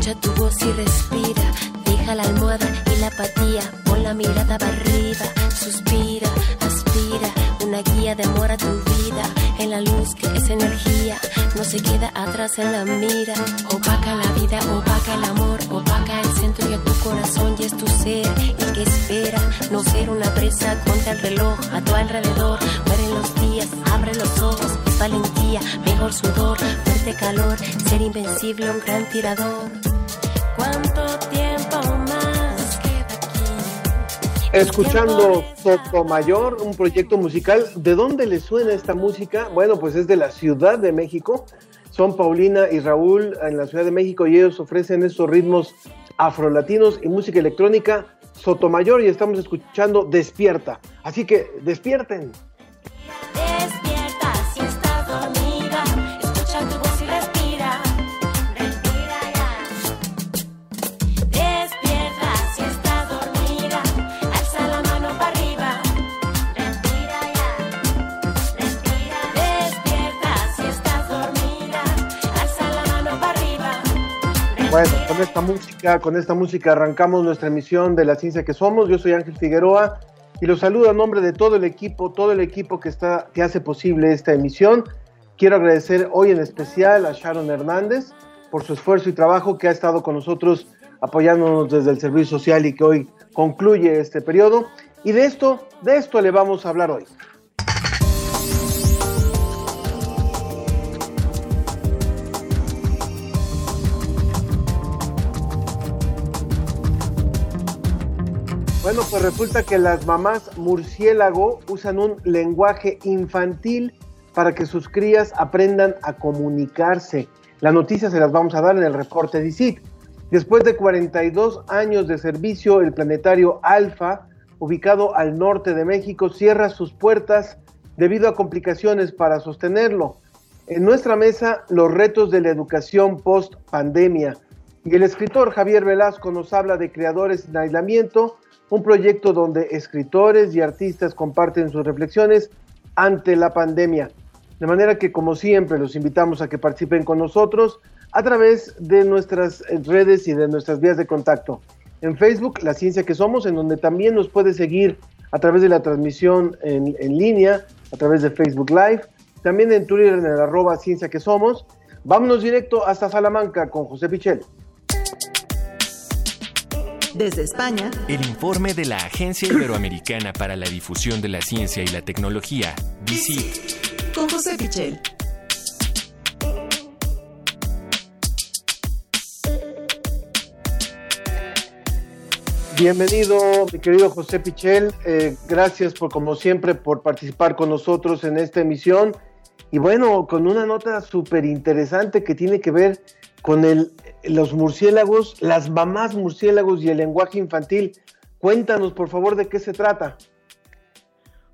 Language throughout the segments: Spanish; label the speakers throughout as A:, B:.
A: escucha tu voz y respira. Deja la almohada y la apatía, pon la mirada para arriba. Suspira, aspira, una guía de amor a tu vida. En la luz que es energía, no se queda atrás en la mira. Opaca la vida, opaca el amor, opaca el centro a tu corazón y es tu ser el que espera. No ser una presa contra el reloj a tu alrededor. Mueren los días, abre los ojos, es valentía, mejor sudor, fuerte calor, ser invencible, un gran tirador.
B: Escuchando Sotomayor, un proyecto musical. ¿De dónde le suena esta música? Bueno, pues es de la Ciudad de México. Son Paulina y Raúl en la Ciudad de México y ellos ofrecen estos ritmos afrolatinos y música electrónica Sotomayor y estamos escuchando Despierta. Así que despierten. Bueno, con esta música, con esta música arrancamos nuestra emisión de La Ciencia que Somos. Yo soy Ángel Figueroa y los saludo a nombre de todo el equipo, todo el equipo que está, que hace posible esta emisión. Quiero agradecer hoy en especial a Sharon Hernández por su esfuerzo y trabajo que ha estado con nosotros apoyándonos desde el servicio social y que hoy concluye este periodo. Y de esto, de esto le vamos a hablar hoy. Bueno, pues resulta que las mamás murciélago usan un lenguaje infantil para que sus crías aprendan a comunicarse. La noticia se las vamos a dar en el reporte de ICIT. Después de 42 años de servicio, el planetario Alfa, ubicado al norte de México, cierra sus puertas debido a complicaciones para sostenerlo. En nuestra mesa, los retos de la educación post pandemia. Y el escritor Javier Velasco nos habla de creadores en aislamiento, un proyecto donde escritores y artistas comparten sus reflexiones ante la pandemia. De manera que, como siempre, los invitamos a que participen con nosotros a través de nuestras redes y de nuestras vías de contacto. En Facebook, La Ciencia que Somos, en donde también nos puede seguir a través de la transmisión en, línea, a través de Facebook Live, también en Twitter en el arroba Ciencia que Somos. Vámonos directo hasta Salamanca con José Pichel.
C: Desde España,
D: El informe de la Agencia Iberoamericana para la Difusión de la Ciencia y la Tecnología, DICIT,
C: con José Pichel.
B: Bienvenido, mi querido José Pichel. Eh, gracias por, como siempre, por participar con nosotros en esta emisión. Y bueno, con una nota súper interesante que tiene que ver con el, los murciélagos, las mamás murciélagos y el lenguaje infantil. Cuéntanos, por favor, de qué se trata.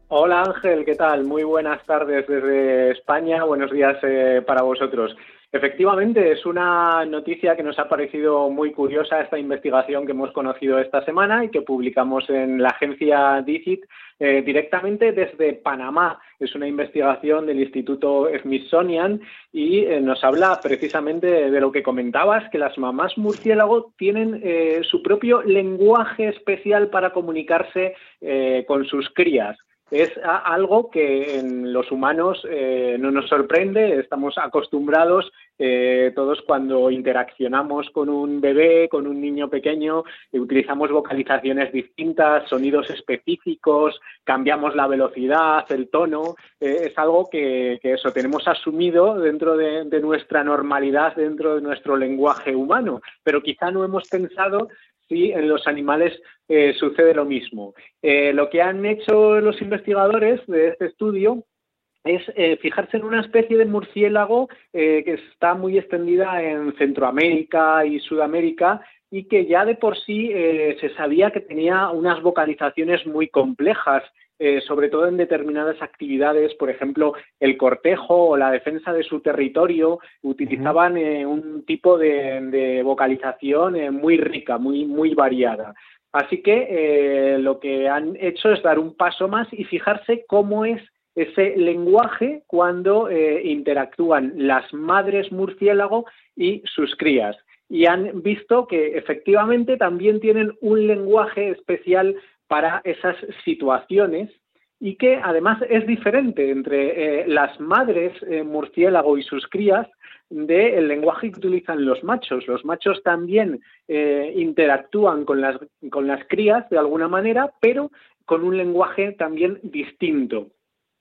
E: Hola Ángel, ¿qué tal? Muy buenas tardes desde España, buenos días eh, para vosotros. Efectivamente, es una noticia que nos ha parecido muy curiosa esta investigación que hemos conocido esta semana y que publicamos en la agencia DICIT eh, directamente desde Panamá. Es una investigación del Instituto Smithsonian y eh, nos habla precisamente de lo que comentabas, que las mamás murciélago tienen eh, su propio lenguaje especial para comunicarse eh, con sus crías es algo que en los humanos eh, no nos sorprende, estamos acostumbrados eh, todos cuando interaccionamos con un bebé, con un niño pequeño, utilizamos vocalizaciones distintas, sonidos específicos, cambiamos la velocidad, el tono, eh, es algo que, eso tenemos asumido dentro de, nuestra normalidad, dentro de nuestro lenguaje humano, pero quizá no hemos pensado si en los animales eh, sucede lo mismo. Lo que han hecho los investigadores de este estudio es eh, fijarse en una especie de murciélago eh, que está muy extendida en Centroamérica y Sudamérica y que ya de por sí eh, se sabía que tenía unas vocalizaciones muy complejas, sobre todo en determinadas actividades, por ejemplo, el cortejo o la defensa de su territorio, utilizaban un tipo de, vocalización muy rica, muy, muy variada. Así que lo que han hecho es dar un paso más y fijarse cómo es ese lenguaje cuando interactúan las madres murciélago y sus crías y han visto que efectivamente también tienen un lenguaje especial para esas situaciones y que además es diferente entre eh, las madres eh, murciélago y sus crías del lenguaje que utilizan los machos. Los machos también eh, interactúan con las, con las crías de alguna manera, pero con un lenguaje también distinto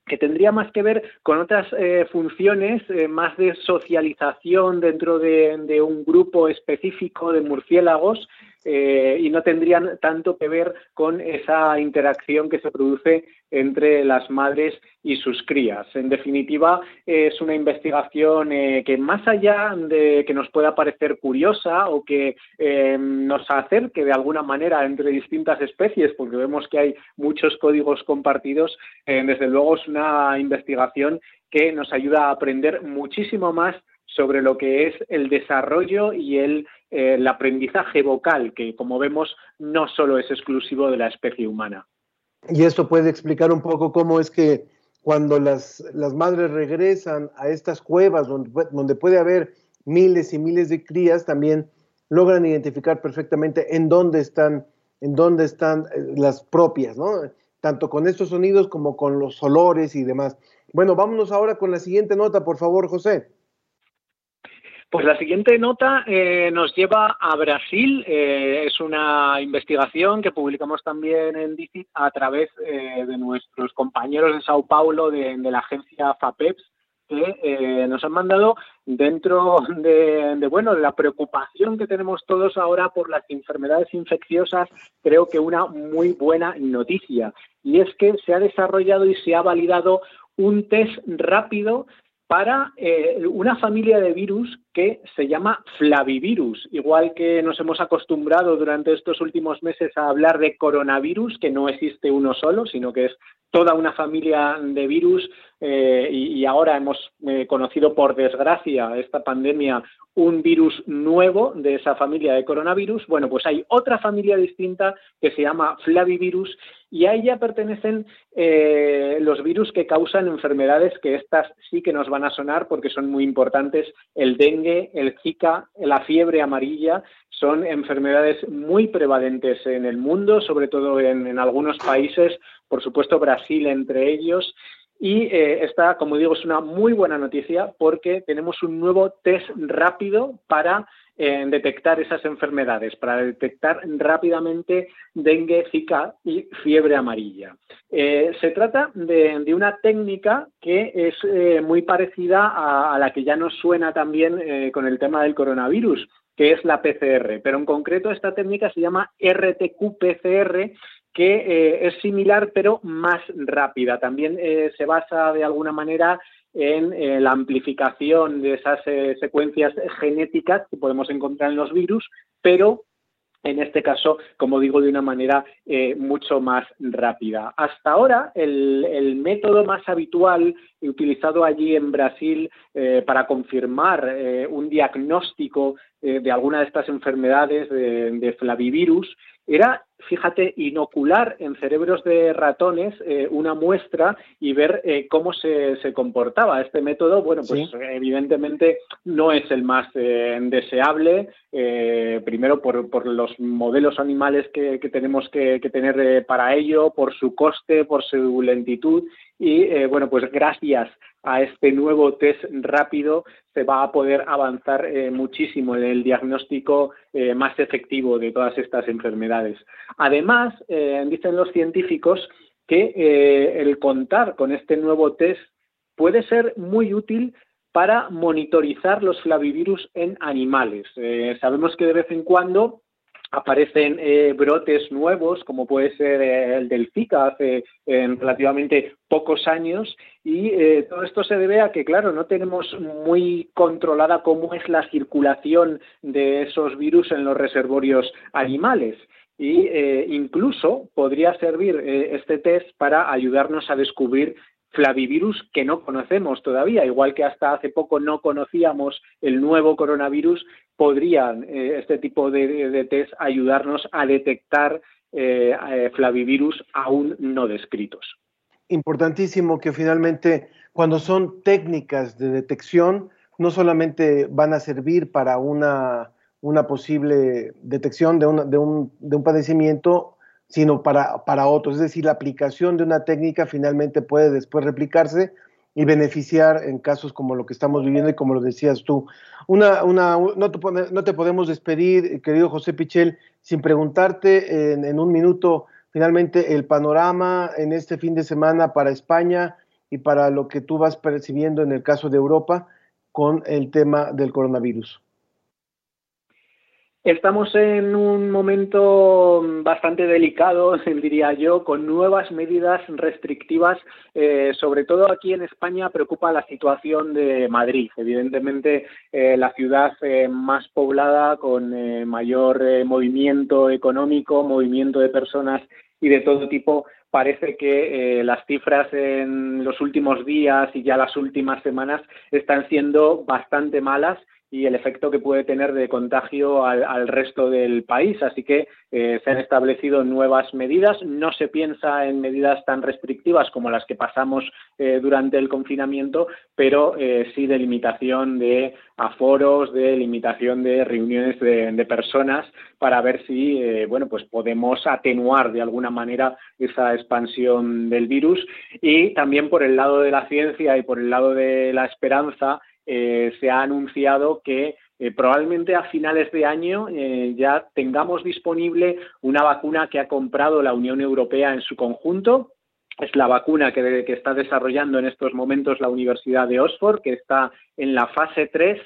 E: que tendría más que ver con otras eh, funciones eh, más de socialización dentro de, un grupo específico de murciélagos eh, y no tendrían tanto que ver con esa interacción que se produce entre las madres y sus crías. En definitiva, es una investigación eh, que más allá de que nos pueda parecer curiosa o que eh, nos acerque de alguna manera entre distintas especies, porque vemos que hay muchos códigos compartidos, desde luego es una investigación que nos ayuda a aprender muchísimo más sobre lo que es el desarrollo y el, eh, el aprendizaje vocal, que como vemos no solo es exclusivo de la especie humana.
B: Y esto puede explicar un poco cómo es que cuando las, las madres regresan a estas cuevas donde, donde puede haber miles y miles de crías, también logran identificar perfectamente en dónde están, en dónde están eh, las propias, ¿no? Tanto con estos sonidos como con los olores y demás. Bueno, vámonos ahora con la siguiente nota, por favor, José.
E: Pues la siguiente nota eh, nos lleva a Brasil. Eh, es una investigación que publicamos también en DICIT a través eh, de nuestros compañeros de Sao Paulo de, la agencia FAPEPS que nos han mandado dentro de, de, bueno de la preocupación que tenemos todos ahora por las enfermedades infecciosas creo que una muy buena noticia y es que se ha desarrollado y se ha validado un test rápido para eh, una familia de virus que se llama flavivirus, igual que nos hemos acostumbrado durante estos últimos meses a hablar de coronavirus, que no existe uno solo, sino que es toda una familia de virus eh, y, ahora hemos eh, conocido por desgracia esta pandemia un virus nuevo de esa familia de coronavirus. Bueno, pues hay otra familia distinta que se llama flavivirus y a ella pertenecen eh, los virus que causan enfermedades que estas sí que nos van a sonar porque son muy importantes. El dengue, el zika, la fiebre amarilla son enfermedades muy prevalentes en el mundo, sobre todo en algunos países, por supuesto Brasil entre ellos. Y eh, esta, como digo, es una muy buena noticia porque tenemos un nuevo test rápido para eh, detectar esas enfermedades, para detectar rápidamente dengue, zika y fiebre amarilla. Eh, se trata de, una técnica que es muy parecida a, a, la que ya nos suena también con el tema del coronavirus, que es la PCR, pero en concreto esta técnica se llama RTQ-PCR que eh, es similar pero más rápida. También eh, se basa de alguna manera en eh, la amplificación de esas secuencias genéticas que podemos encontrar en los virus, pero en este caso, como digo, de una manera mucho más rápida. Hasta ahora, el, método más habitual utilizado allí en Brasil para confirmar un diagnóstico de alguna de estas enfermedades de flavivirus era fíjate, inocular en cerebros de ratones eh, una muestra y ver eh, cómo se, se, comportaba. Este método, bueno, pues evidentemente no es el más eh, deseable, primero por, por, los modelos animales que, que tenemos que, que tener para ello, por su coste, por su lentitud y, bueno, pues gracias a este nuevo test rápido se va a poder avanzar eh, muchísimo en el diagnóstico eh, más efectivo de todas estas enfermedades. Además, eh, dicen los científicos que el contar con este nuevo test puede ser muy útil para monitorizar los flavivirus en animales. sabemos que de vez en cuando aparecen eh, brotes nuevos, como puede ser eh, el del Zika hace relativamente pocos años, y eh, todo esto se debe a que, claro, no tenemos muy controlada cómo es la circulación de esos virus en los reservorios animales. Y incluso podría servir este test para ayudarnos a descubrir flavivirus que no conocemos todavía, igual que hasta hace poco no conocíamos el nuevo coronavirus, podrían eh, este tipo de, test ayudarnos a detectar eh, eh, flavivirus aún no descritos.
B: Importantísimo que finalmente cuando son técnicas de detección, no solamente van a servir para una, una posible detección de, de, un, de un padecimiento sino para, para otros. Es decir, la aplicación de una técnica finalmente puede después replicarse y beneficiar en casos como lo que estamos viviendo y como lo decías tú. Una, una, no, te, no te podemos despedir, querido José Pichel, sin preguntarte en, en, un minuto finalmente el panorama en este fin de semana para España y para lo que tú vas percibiendo en el caso de Europa con el tema del coronavirus.
E: Estamos en un momento bastante delicado, diría yo, con nuevas medidas restrictivas. Eh, sobre todo aquí en España preocupa la situación de Madrid. Evidentemente, eh, la ciudad eh, más poblada, con mayor movimiento económico, movimiento de personas y de todo tipo, parece que las cifras en los últimos días y ya las últimas semanas están siendo bastante malas y el efecto que puede tener de contagio al, resto del país. Así que eh, se han establecido nuevas medidas. No se piensa en medidas tan restrictivas como las que pasamos eh, durante el confinamiento, pero eh, sí de limitación de aforos, de limitación de reuniones de, de personas para ver si bueno pues podemos atenuar de alguna manera esa expansión del virus y también por el lado de la ciencia y por el lado de la esperanza eh, se ha anunciado que eh, probablemente a finales de año eh, ya tengamos disponible una vacuna que ha comprado la Unión Europea en su conjunto. Es la vacuna que, que está desarrollando en estos momentos la Universidad de Oxford, que está en la fase 3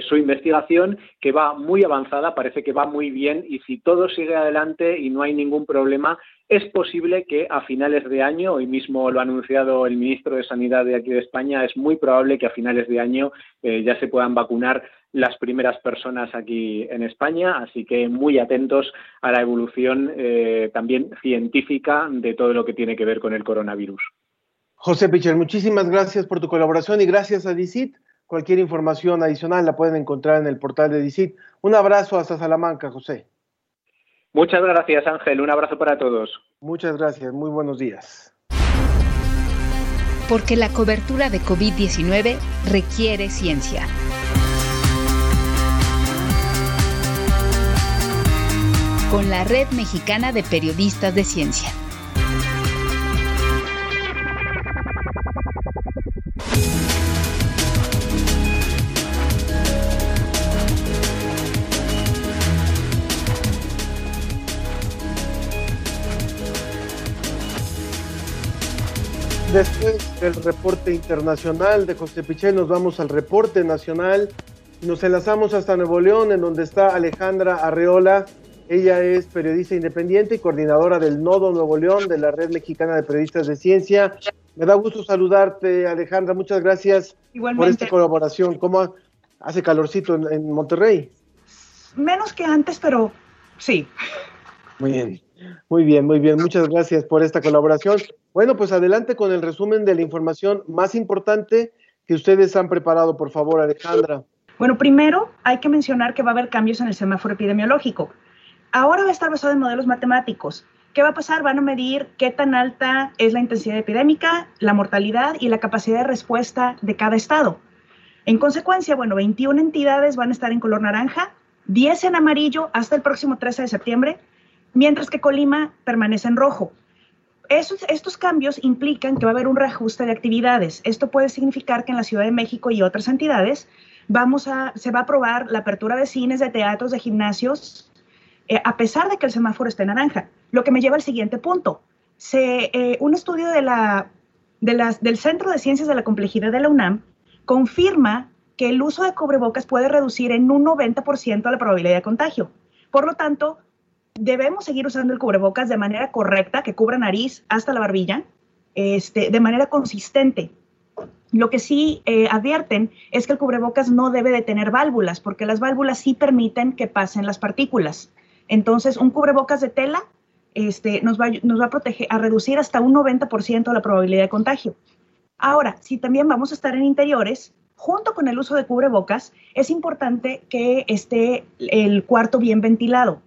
E: de su investigación que va muy avanzada, parece que va muy bien y si todo sigue adelante y no hay ningún problema, es posible que a finales de año, hoy mismo lo ha anunciado el ministro de Sanidad de aquí de España, es muy probable que a finales de año eh, ya se puedan vacunar las primeras personas aquí en España, así que muy atentos a la evolución eh, también científica de todo lo que tiene que ver con el coronavirus.
B: José Picher, muchísimas gracias por tu colaboración y gracias a DICIT. Cualquier información adicional la pueden encontrar en el portal de DICIT. Un abrazo hasta Salamanca, José.
E: Muchas gracias, Ángel. Un abrazo para todos.
B: Muchas gracias. Muy buenos días.
F: Porque la cobertura de COVID-19 requiere ciencia. Con la Red Mexicana de Periodistas de Ciencia.
B: Después del reporte internacional de José Pichel, nos vamos al reporte nacional. Nos enlazamos hasta Nuevo León, en donde está Alejandra Arreola. Ella es periodista independiente y coordinadora del Nodo Nuevo León de la Red Mexicana de Periodistas de Ciencia. Me da gusto saludarte, Alejandra. Muchas gracias por esta colaboración. ¿Cómo hace calorcito en, en Monterrey?
G: Menos que antes, pero sí.
B: Muy bien. Muy bien, muy bien. Muchas gracias por esta colaboración. Bueno, pues adelante con el resumen de la información más importante que ustedes han preparado, por favor, Alejandra.
G: Bueno, primero hay que mencionar que va a haber cambios en el semáforo epidemiológico. Ahora va a estar basado en modelos matemáticos. ¿Qué va a pasar? Van a medir qué tan alta es la intensidad epidémica, la mortalidad y la capacidad de respuesta de cada estado. En consecuencia, bueno, 21 entidades van a estar en color naranja, 10 en amarillo hasta el próximo 13 de septiembre, mientras que Colima permanece en rojo estos cambios implican que va a haber un reajuste de actividades. Esto puede significar que en la Ciudad de México y otras entidades vamos a, se va a aprobar la apertura de cines, de teatros, de gimnasios, eh, a pesar de que el semáforo esté naranja. Lo que me lleva al siguiente punto. Eh, un estudio de la, de las, del Centro de Ciencias de la Complejidad de la UNAM confirma que el uso de cubrebocas puede reducir en un 90% la probabilidad de contagio. Por lo tanto, debemos seguir usando el cubrebocas de manera correcta, que cubra nariz hasta la barbilla, este, de manera consistente. Lo que sí eh, advierten es que el cubrebocas no debe de tener válvulas, porque las válvulas sí permiten que pasen las partículas. Entonces, un cubrebocas de tela este, nos, va, nos va a proteger, a reducir hasta un 90% la probabilidad de contagio. Ahora, si también vamos a estar en interiores, junto con el uso de cubrebocas, es importante que esté el cuarto bien ventilado.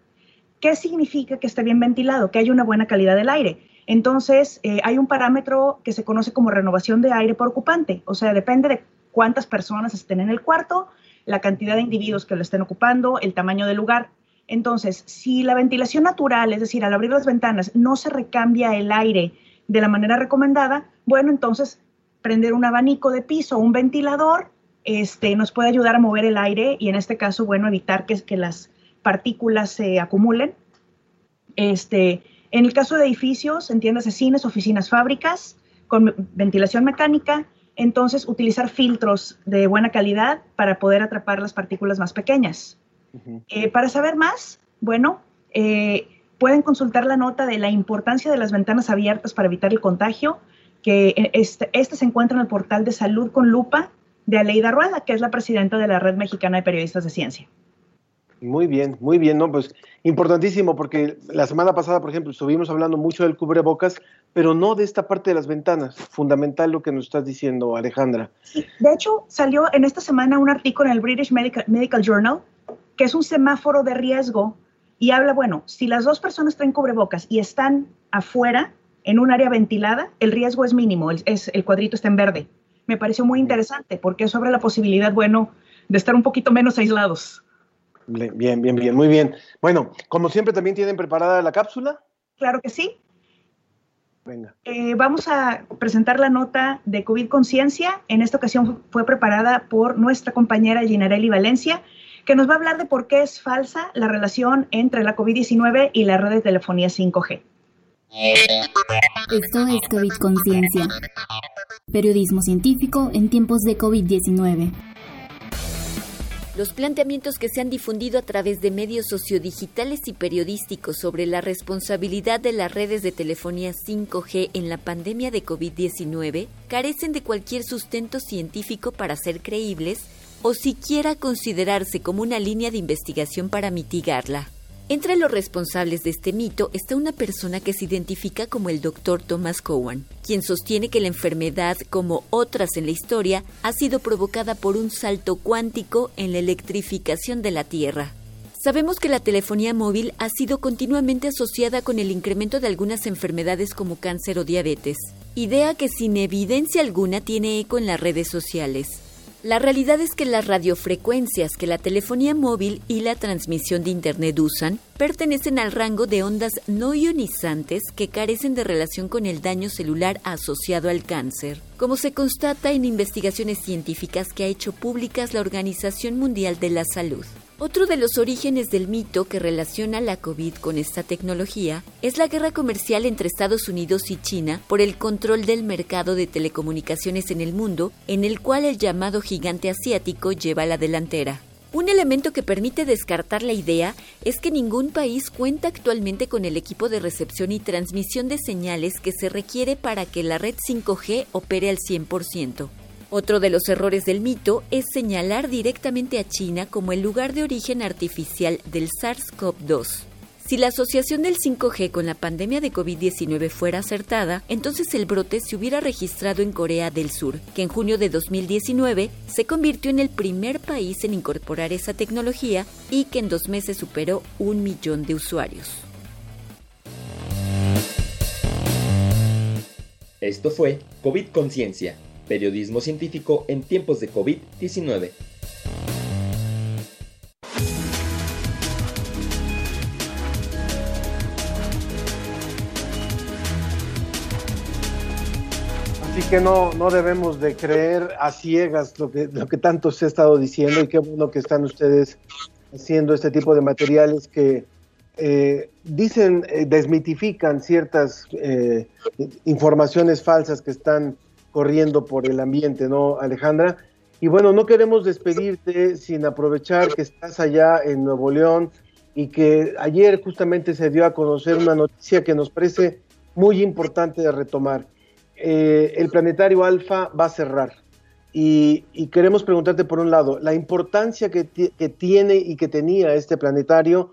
G: ¿Qué significa que esté bien ventilado? Que haya una buena calidad del aire. Entonces, eh, hay un parámetro que se conoce como renovación de aire por ocupante, o sea, depende de cuántas personas estén en el cuarto, la cantidad de individuos que lo estén ocupando, el tamaño del lugar. Entonces, si la ventilación natural, es decir, al abrir las ventanas, no se recambia el aire de la manera recomendada, bueno, entonces prender un abanico de piso un ventilador este, nos puede ayudar a mover el aire y en este caso, bueno, evitar que, que las partículas se acumulen. Este, en el caso de edificios, entiéndase cines, oficinas, fábricas, con ventilación mecánica, entonces utilizar filtros de buena calidad para poder atrapar las partículas más pequeñas. Eh, para saber más, bueno, eh, pueden consultar la nota de la importancia de las ventanas abiertas para evitar el contagio, que este, este, se encuentra en el portal de Salud con Lupa de Aleida Rueda, que es la presidenta de la Red Mexicana de Periodistas de Ciencia.
B: Muy bien, muy bien, ¿no? Pues importantísimo, porque la semana pasada, por ejemplo, estuvimos hablando mucho del cubrebocas, pero no de esta parte de las ventanas. Fundamental lo que nos estás diciendo, Alejandra.
G: de hecho, salió en esta semana un artículo en el British Medical Journal que es un semáforo de riesgo y habla, bueno, si las dos personas traen cubrebocas y están afuera, en un área ventilada, el riesgo es mínimo, el, es, el cuadrito está en verde. Me pareció muy interesante porque es sobre la posibilidad, bueno, de estar un poquito menos aislados.
B: Bien, bien, bien, muy bien. Bueno, como siempre, ¿también tienen preparada la cápsula?
G: Claro que sí. Venga. Eh, vamos a presentar la nota de COVID Conciencia. En esta ocasión fue preparada por nuestra compañera Ginarelli Valencia que nos va a hablar de por qué es falsa la relación entre la COVID-19 y la red de telefonía 5G.
F: Esto es COVID Conciencia, periodismo científico en tiempos de COVID-19.
H: Los planteamientos que se han difundido a través de medios sociodigitales y periodísticos sobre la responsabilidad de las redes de telefonía 5G en la pandemia de COVID-19 carecen de cualquier sustento científico para ser creíbles o siquiera considerarse como una línea de investigación para mitigarla. Entre los responsables de este mito está una persona que se identifica como el Dr. Thomas Cowan, quien sostiene que la enfermedad, como otras en la historia, ha sido provocada por un salto cuántico en la electrificación de la Tierra. Sabemos que la telefonía móvil ha sido continuamente asociada con el incremento de algunas enfermedades como cáncer o diabetes, idea que sin evidencia alguna tiene eco en las redes sociales. La realidad es que las radiofrecuencias que la telefonía móvil y la transmisión de Internet usan pertenecen al rango de ondas no ionizantes que carecen de relación con el daño celular asociado al cáncer, como se constata en investigaciones científicas que ha hecho públicas la Organización Mundial de la Salud. Otro de los orígenes del mito que relaciona la COVID con esta tecnología es la guerra comercial entre Estados Unidos y China por el control del mercado de telecomunicaciones en el mundo, en el cual el llamado gigante asiático lleva la delantera. Un elemento que permite descartar la idea es que ningún país cuenta actualmente con el equipo de recepción y transmisión de señales que se requiere para que la red 5G opere al 100%. Otro de los errores del mito es señalar directamente a China como el lugar de origen artificial del SARS-CoV-2. Si la asociación del 5G con la pandemia de COVID-19 fuera acertada, entonces el brote se hubiera registrado en Corea del Sur, que en junio de 2019 se convirtió en el primer país en incorporar esa tecnología y que en dos meses superó un millón de usuarios.
D: Esto fue COVID Conciencia Periodismo científico en tiempos de COVID-19.
B: Así que no, no debemos de creer a ciegas lo que, lo que tanto se ha estado diciendo y qué bueno que están ustedes haciendo este tipo de materiales que eh, dicen, eh, desmitifican ciertas eh, informaciones falsas que están corriendo por el ambiente, ¿no, Alejandra? Y bueno, no queremos despedirte sin aprovechar que estás allá en Nuevo León y que ayer justamente se dio a conocer una noticia que nos parece muy importante de retomar. Eh, el planetario Alfa va a cerrar y, queremos preguntarte por un lado, la importancia que, tiene y que tenía este planetario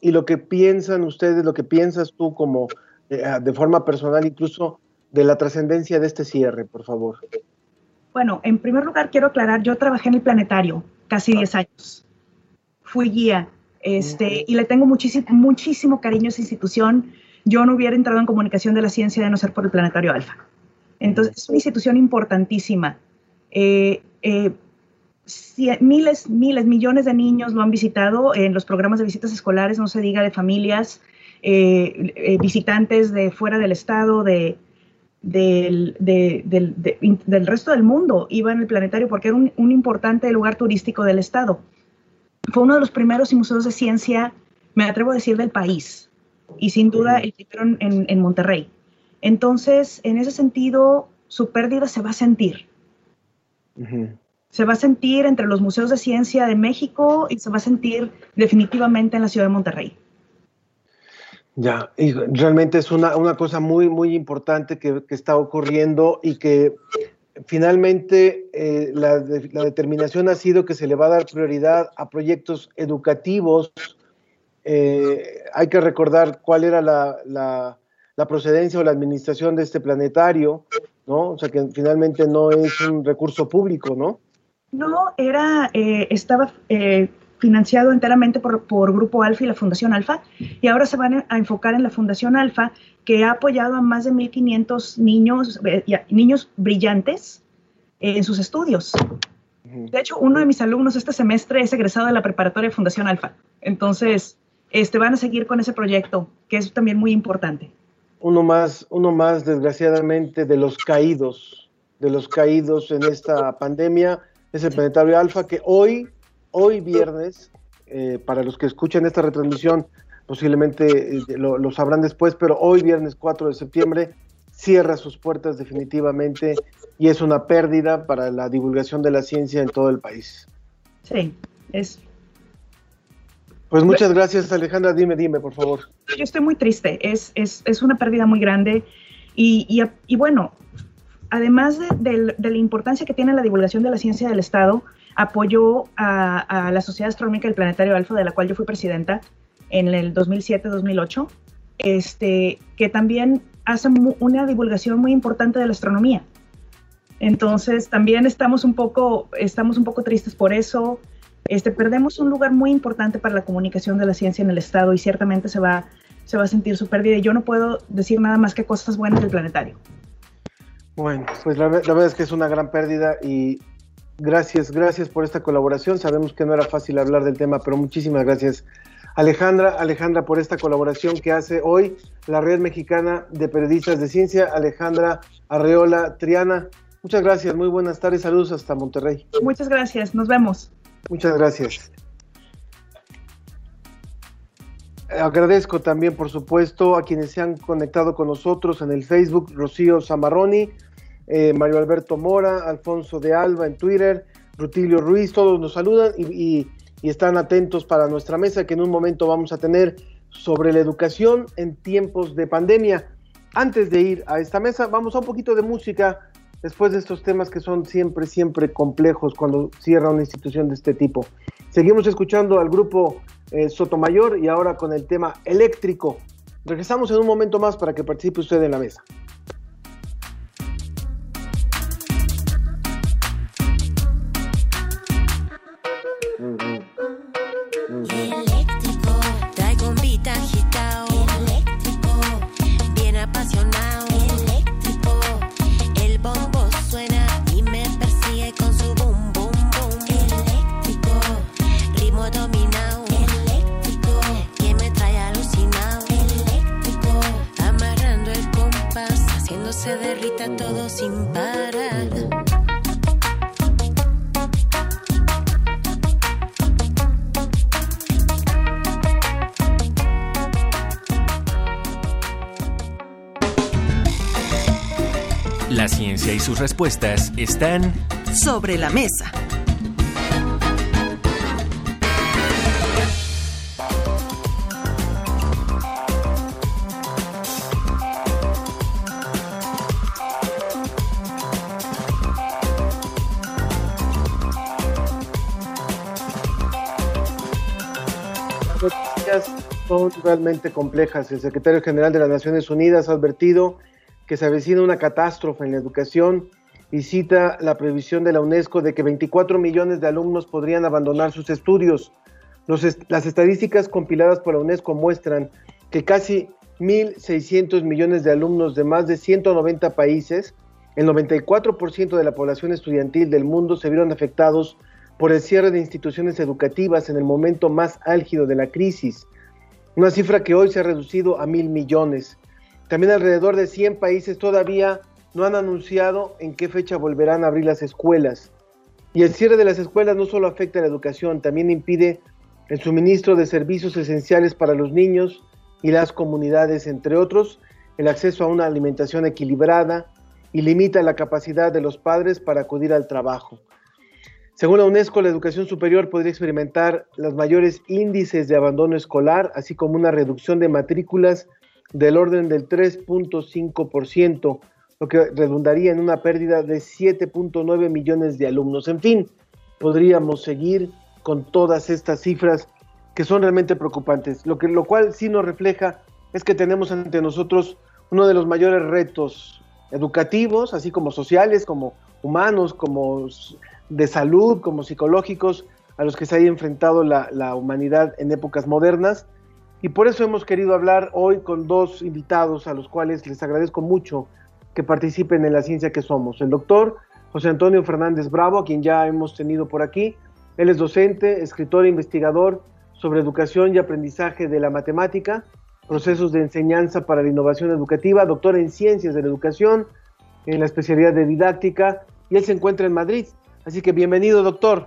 B: y lo que piensan ustedes, lo que piensas tú como eh, de forma personal incluso de la trascendencia de este cierre, por favor.
G: Bueno, en primer lugar quiero aclarar, yo trabajé en el planetario casi 10 años. Fui guía este, y le tengo muchísimo, muchísimo cariño a esa institución. Yo no hubiera entrado en comunicación de la ciencia de no ser por el Planetario Alfa. Entonces, es una institución importantísima. Eh, eh, miles, miles, millones de niños lo han visitado en los programas de visitas escolares, no se diga de familias, eh, visitantes de fuera del estado, de, del, del, resto del mundo iba en el planetario porque era un, un, importante lugar turístico del estado. Fue uno de los primeros museos de ciencia, me atrevo a decir, del país y sin duda el primero en, en Monterrey. Entonces, en ese sentido, su pérdida se va a sentir. Se va a sentir entre los museos de ciencia de México y se va a sentir definitivamente en la ciudad de Monterrey.
B: Ya, y realmente es una, cosa muy, muy importante que, está ocurriendo y que finalmente eh, la, determinación ha sido que se le va a dar prioridad a proyectos educativos. Eh, hay que recordar cuál era la, procedencia o la administración de este planetario, ¿no? O sea, que finalmente no es un recurso público, ¿no?
G: No, era, eh, estaba financiado enteramente por, Grupo Alfa y la Fundación Alfa, y ahora se van a enfocar en la Fundación Alfa, que ha apoyado a más de 1.500 niños, eh, niños brillantes en sus estudios. De hecho, uno de mis alumnos este semestre es egresado de la preparatoria Fundación Alfa. Entonces, este, van a seguir con ese proyecto, que es también muy importante.
B: Uno más, uno más, desgraciadamente, de los caídos, de los caídos en esta pandemia, es el planetario Alfa, que hoy hoy viernes, eh, para los que escuchan esta retransmisión, posiblemente eh, lo, sabrán después, pero hoy viernes 4 de septiembre cierra sus puertas definitivamente y es una pérdida para la divulgación de la ciencia en todo el país.
G: Sí, es.
B: Pues muchas gracias Alejandra, dime, dime, por favor.
G: Yo estoy muy triste, es, es, es una pérdida muy grande y, y, bueno, además de, de, la importancia que tiene la divulgación de la ciencia del Estado, apoyó a, la Sociedad Astronómica del Planetario Alfa, de la cual yo fui presidenta en el 2007-2008, este, que también hace una divulgación muy importante de la astronomía. Entonces, también estamos un poco, estamos un poco tristes por eso. Este, perdemos un lugar muy importante para la comunicación de la ciencia en el Estado y ciertamente se va, se va a sentir su pérdida. Y yo no puedo decir nada más que cosas buenas del planetario.
B: Bueno, pues la, la verdad es que es una gran pérdida y Gracias, gracias por esta colaboración. Sabemos que no era fácil hablar del tema, pero muchísimas gracias. Alejandra, Alejandra, por esta colaboración que hace hoy la Red Mexicana de Periodistas de Ciencia, Alejandra Arreola Triana. Muchas gracias, muy buenas tardes, saludos hasta Monterrey.
G: Muchas gracias, nos vemos.
B: Muchas gracias. Agradezco también, por supuesto, a quienes se han conectado con nosotros en el Facebook, Rocío Zamarroni, eh, Mario Alberto Mora, Alfonso de Alba en Twitter, Rutilio Ruiz, todos nos saludan y, están atentos para nuestra mesa que en un momento vamos a tener sobre la educación en tiempos de pandemia. Antes de ir a esta mesa, vamos a un poquito de música después de estos temas que son siempre, siempre complejos cuando cierra una institución de este tipo. Seguimos escuchando al grupo eh, Sotomayor y ahora con el tema eléctrico. Regresamos en un momento más para que participe usted en la mesa.
D: Sus respuestas están
C: sobre la mesa.
B: Son realmente complejas. El secretario general de las Naciones Unidas ha advertido que se avecina una catástrofe en la educación y cita la previsión de la UNESCO de que 24 millones de alumnos podrían abandonar sus estudios. las estadísticas compiladas por la UNESCO muestran que casi 1.600 millones de alumnos de más de 190 países, el 94% de la población estudiantil del mundo se vieron afectados por el cierre de instituciones educativas en el momento más álgido de la crisis, una cifra que hoy se ha reducido a mil millones. También alrededor de 100 países todavía no han anunciado en qué fecha volverán a abrir las escuelas. Y el cierre de las escuelas no solo afecta a la educación, también impide el suministro de servicios esenciales para los niños y las comunidades, entre otros, el acceso a una alimentación equilibrada y limita la capacidad de los padres para acudir al trabajo. Según la UNESCO, la educación superior podría experimentar los mayores índices de abandono escolar, así como una reducción de matrículas del orden del 3.5%, lo que redundaría en una pérdida de 7.9 millones de alumnos. En fin, podríamos seguir con todas estas cifras que son realmente preocupantes. Lo, que, lo cual sí nos refleja es que tenemos ante nosotros uno de los mayores retos educativos, así como sociales, como humanos, como de salud como psicológicos a los que se haya enfrentado la, humanidad en épocas modernas. Y por eso hemos querido hablar hoy con dos invitados a los cuales les agradezco mucho que participen en la ciencia que somos. El doctor José Antonio Fernández Bravo, a quien ya hemos tenido por aquí. Él es docente, escritor e investigador sobre educación y aprendizaje de la matemática, procesos de enseñanza para la innovación educativa, doctor en ciencias de la educación, en la especialidad de didáctica, y él se encuentra en Madrid. Así que bienvenido, doctor.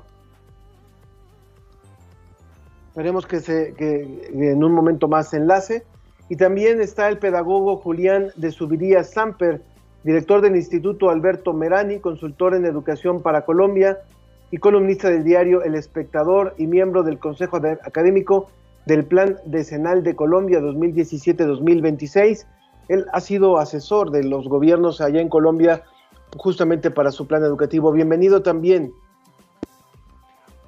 B: Esperemos que, se, en un momento más se enlace. Y también está el pedagogo Julián de Subiría Samper, director del Instituto Alberto Merani, consultor en educación para Colombia y columnista del diario El Espectador y miembro del Consejo Académico del Plan Decenal de Colombia 2017-2026. Él ha sido asesor de los gobiernos allá en Colombia justamente para su plan educativo. Bienvenido también.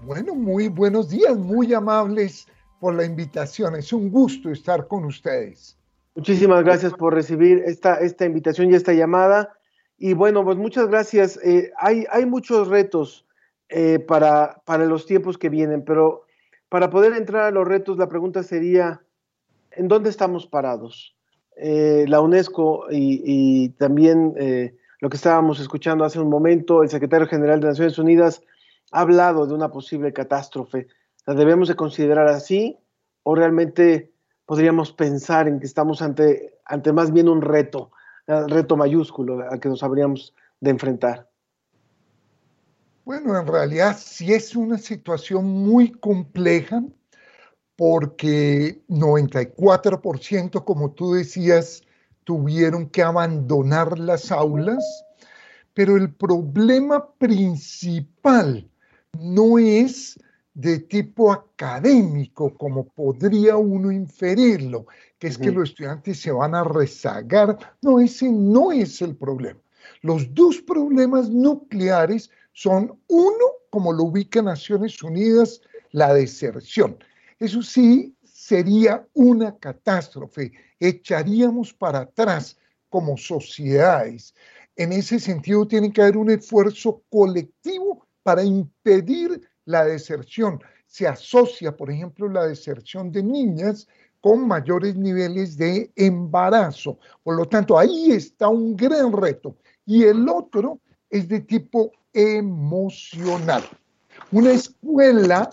I: Bueno, muy buenos días, muy amables por la invitación. Es un gusto estar con ustedes.
B: Muchísimas gracias por recibir esta, esta invitación y esta llamada. Y bueno, pues muchas gracias. Eh, hay, hay muchos retos eh, para, para los tiempos que vienen, pero para poder entrar a los retos, la pregunta sería, ¿en dónde estamos parados? Eh, la UNESCO y, y también lo que estábamos escuchando hace un momento, el secretario general de Naciones Unidas ha hablado de una posible catástrofe. ¿La debemos de considerar así o realmente podríamos pensar en que estamos ante, ante más bien un reto, un reto mayúsculo al que nos habríamos de enfrentar?
I: Bueno, en realidad sí es una situación muy compleja porque 94%, como tú decías, tuvieron que abandonar las aulas, pero el problema principal no es de tipo académico, como podría uno inferirlo, que es que los estudiantes se van a rezagar. No, ese no es el problema. Los dos problemas nucleares son uno, como lo ubica Naciones Unidas, la deserción. Eso sí, sería una catástrofe, echaríamos para atrás como sociedades. En ese sentido, tiene que haber un esfuerzo colectivo para impedir la deserción. Se asocia, por ejemplo, la deserción de niñas con mayores niveles de embarazo. Por lo tanto, ahí está un gran reto. Y el otro es de tipo emocional. Una escuela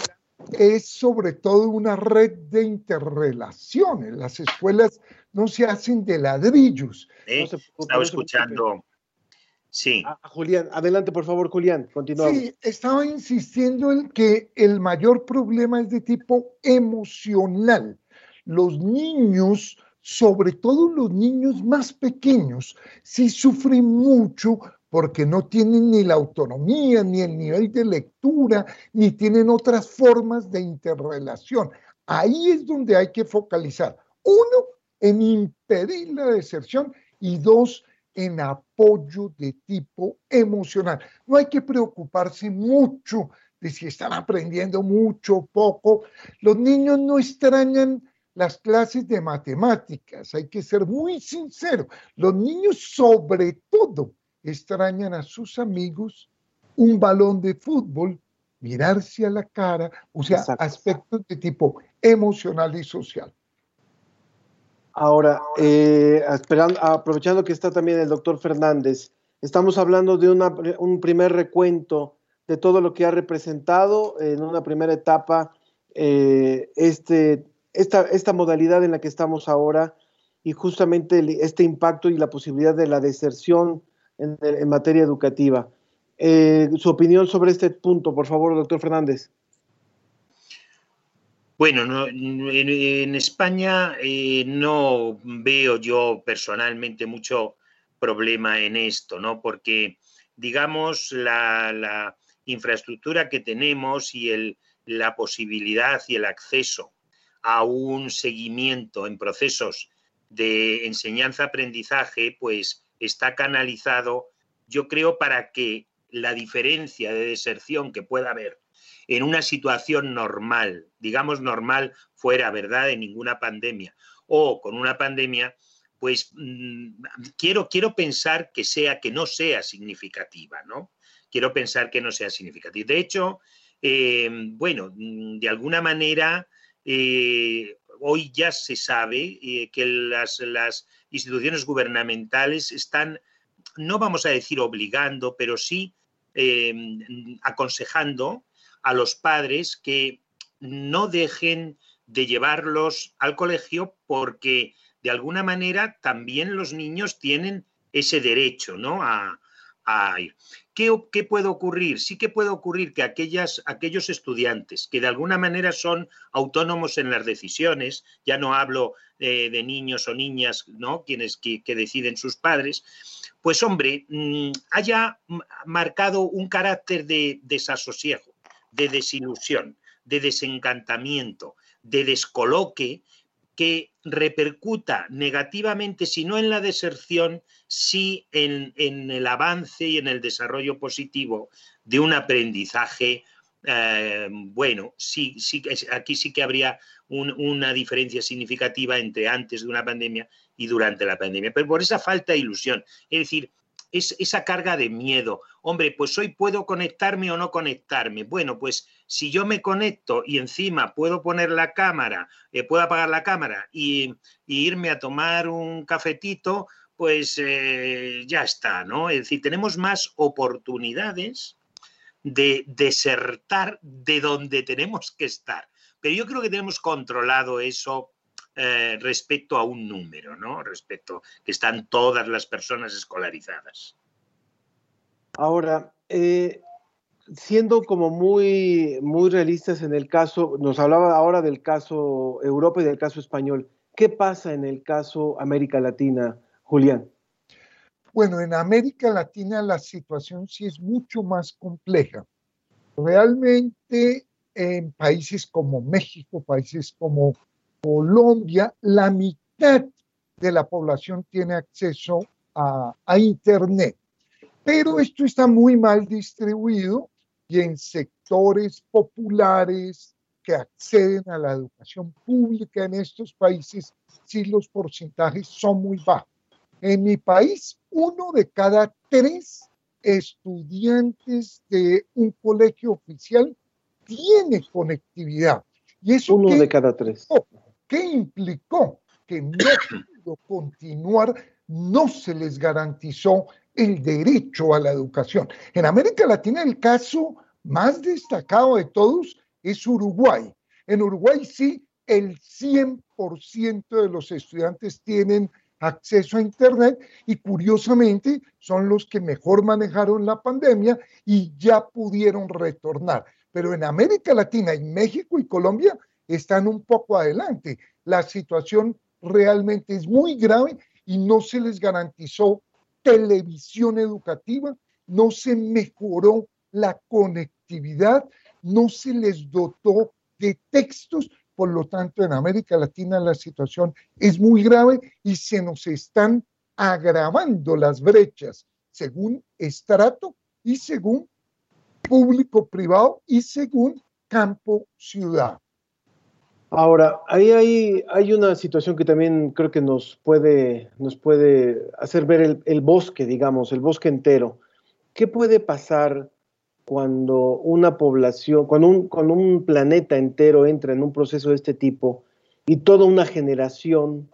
I: es sobre todo una red de interrelaciones. Las escuelas no se hacen de ladrillos.
J: estaba escuchando. Sí.
B: A, Julián, adelante por favor, Julián, continúa.
I: Sí, estaba insistiendo en que el mayor problema es de tipo emocional. Los niños, sobre todo los niños más pequeños, sí sufren mucho porque no tienen ni la autonomía, ni el nivel de lectura, ni tienen otras formas de interrelación. Ahí es donde hay que focalizar. Uno, en impedir la deserción y dos, en apoyo de tipo emocional. No hay que preocuparse mucho de si están aprendiendo mucho o poco. Los niños no extrañan las clases de matemáticas, hay que ser muy sincero, los niños sobre todo extrañan a sus amigos, un balón de fútbol, mirarse a la cara, o sea, aspectos de tipo emocional y social.
B: Ahora, eh, aprovechando que está también el doctor Fernández, estamos hablando de un primer recuento de todo lo que ha representado en una primera etapa eh, este, esta, esta modalidad en la que estamos ahora y justamente este impacto y la posibilidad de la deserción en, materia educativa. Eh, su opinión sobre este punto, por favor, doctor Fernández.
J: Bueno, en, España eh, no veo yo personalmente mucho problema en esto, ¿no? Porque, digamos, la, infraestructura que tenemos y el, la posibilidad y el acceso a un seguimiento en procesos de enseñanza-aprendizaje, pues está canalizado, yo creo, para que la diferencia de deserción que pueda haber en una situación normal, digamos normal fuera, ¿verdad?, de ninguna pandemia, o con una pandemia, pues mm, quiero, quiero pensar que sea, que no sea significativa, ¿no? Quiero pensar que no sea significativa. De hecho, eh, bueno, mm, de alguna manera, eh, hoy ya se sabe eh, que las, instituciones gubernamentales están, no vamos a decir obligando, pero sí aconsejando a los padres que no dejen de llevarlos al colegio porque de alguna manera también los niños tienen ese derecho ¿no? a, ir. ¿Qué, puede ocurrir? Sí que puede ocurrir que aquellas, aquellos estudiantes que de alguna manera son autónomos en las decisiones, ya no hablo eh, de niños o niñas, ¿no? Quienes que, deciden sus padres, pues hombre, mm, haya marcado un carácter de desasosiego, de desilusión, de desencantamiento, de descoloque que repercuta negativamente, si no en la deserción, sí en, el avance y en el desarrollo positivo de un aprendizaje eh, bueno, sí, sí, aquí sí que habría una diferencia significativa entre antes de una pandemia y durante la pandemia, pero por esa falta de ilusión. Es decir, es esa carga de miedo. Hombre, pues hoy puedo conectarme o no conectarme. Bueno, pues si yo me conecto y encima puedo poner la cámara, eh, puedo apagar la cámara y, irme a tomar un cafetito, pues eh, ya está, ¿no? Es decir, tenemos más oportunidades de desertar de donde tenemos que estar. Pero yo creo que tenemos controlado eso eh, respecto a un número, ¿no? Respecto que están todas las personas escolarizadas.
B: Ahora, eh, siendo como muy, muy realistas en el caso, nos hablaba ahora del caso Europa y del caso español. ¿Qué pasa en el caso América Latina, Julián?
I: Bueno, en América Latina la situación sí es mucho más compleja. Realmente en países como México, países como Colombia, la mitad de la población tiene acceso a, Internet. Pero esto está muy mal distribuido y en sectores populares que acceden a la educación pública en estos países, sí los porcentajes son muy bajos. En mi país, uno de cada tres estudiantes de un colegio oficial tiene conectividad.
B: Y eso uno de cada tres.
I: ¿Qué implicó? Que no pudo continuar, no se les garantizó el derecho a la educación. En América Latina el caso más destacado de todos es Uruguay. En Uruguay sí, el 100% de los estudiantes tienen acceso a Internet y curiosamente son los que mejor manejaron la pandemia y ya pudieron retornar. Pero en América Latina, en México y Colombia, están un poco adelante. La situación realmente es muy grave y no se les garantizó televisión educativa, no se mejoró la conectividad, no se les dotó de textos. Por lo tanto, en América Latina la situación es muy grave y se nos están agravando las brechas según estrato y según público privado y según campo ciudad.
B: Ahora, ahí hay, hay una situación que también creo que nos puede, nos puede hacer ver el, bosque, digamos, el bosque entero. ¿Qué puede pasar cuando una población, cuando un, cuando un planeta entero entra en un proceso de este tipo y toda una generación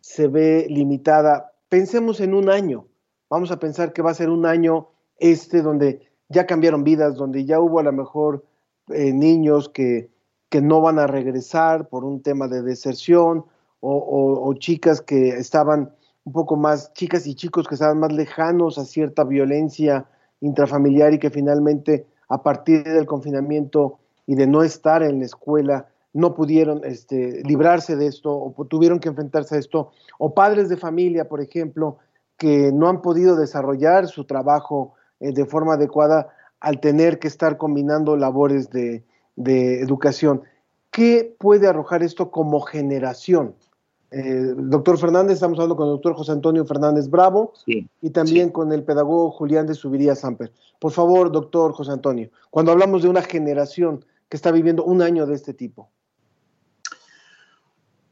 B: se ve limitada? Pensemos en un año. Vamos a pensar que va a ser un año este donde ya cambiaron vidas, donde ya hubo a lo mejor eh, niños que que no van a regresar por un tema de deserción o, chicas que estaban un poco más, chicas y chicos que estaban más lejanos a cierta violencia intrafamiliar y que finalmente a partir del confinamiento y de no estar en la escuela no pudieron este, librarse de esto o tuvieron que enfrentarse a esto, o padres de familia, por ejemplo, que no han podido desarrollar su trabajo eh, de forma adecuada al tener que estar combinando labores de, de educación. ¿Qué puede arrojar esto como generación? Eh, doctor Fernández, estamos hablando con el doctor José Antonio Fernández Bravo y también con el pedagogo Julián de Subiría Samper. Por favor, doctor José Antonio, cuando hablamos de una generación que está viviendo un año de este tipo.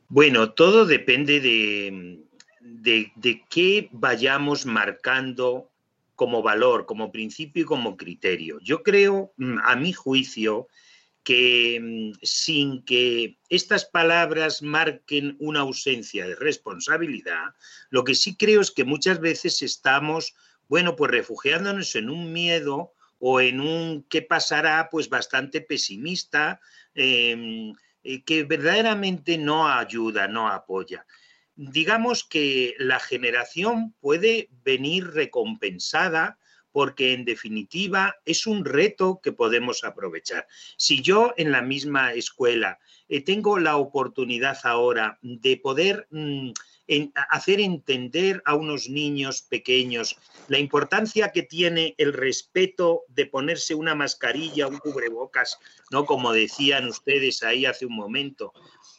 J: Bueno, todo depende de, de, de qué vayamos marcando como valor, como principio y como criterio. Yo creo, mm, a mi juicio, que mm, sin que estas palabras marquen una ausencia de responsabilidad, lo que sí creo es que muchas veces estamos, bueno, pues refugiándonos en un miedo o en un qué pasará, pues bastante pesimista, em, eh, que verdaderamente no ayuda, no apoya. Digamos que la generación puede venir recompensada porque en definitiva es un reto que podemos aprovechar. Si yo en la misma escuela eh, tengo la oportunidad ahora de poder mm, hacer entender a unos niños pequeños la importancia que tiene el respeto de ponerse una mascarilla, un cubrebocas, ¿no? Como decían ustedes ahí hace un momento,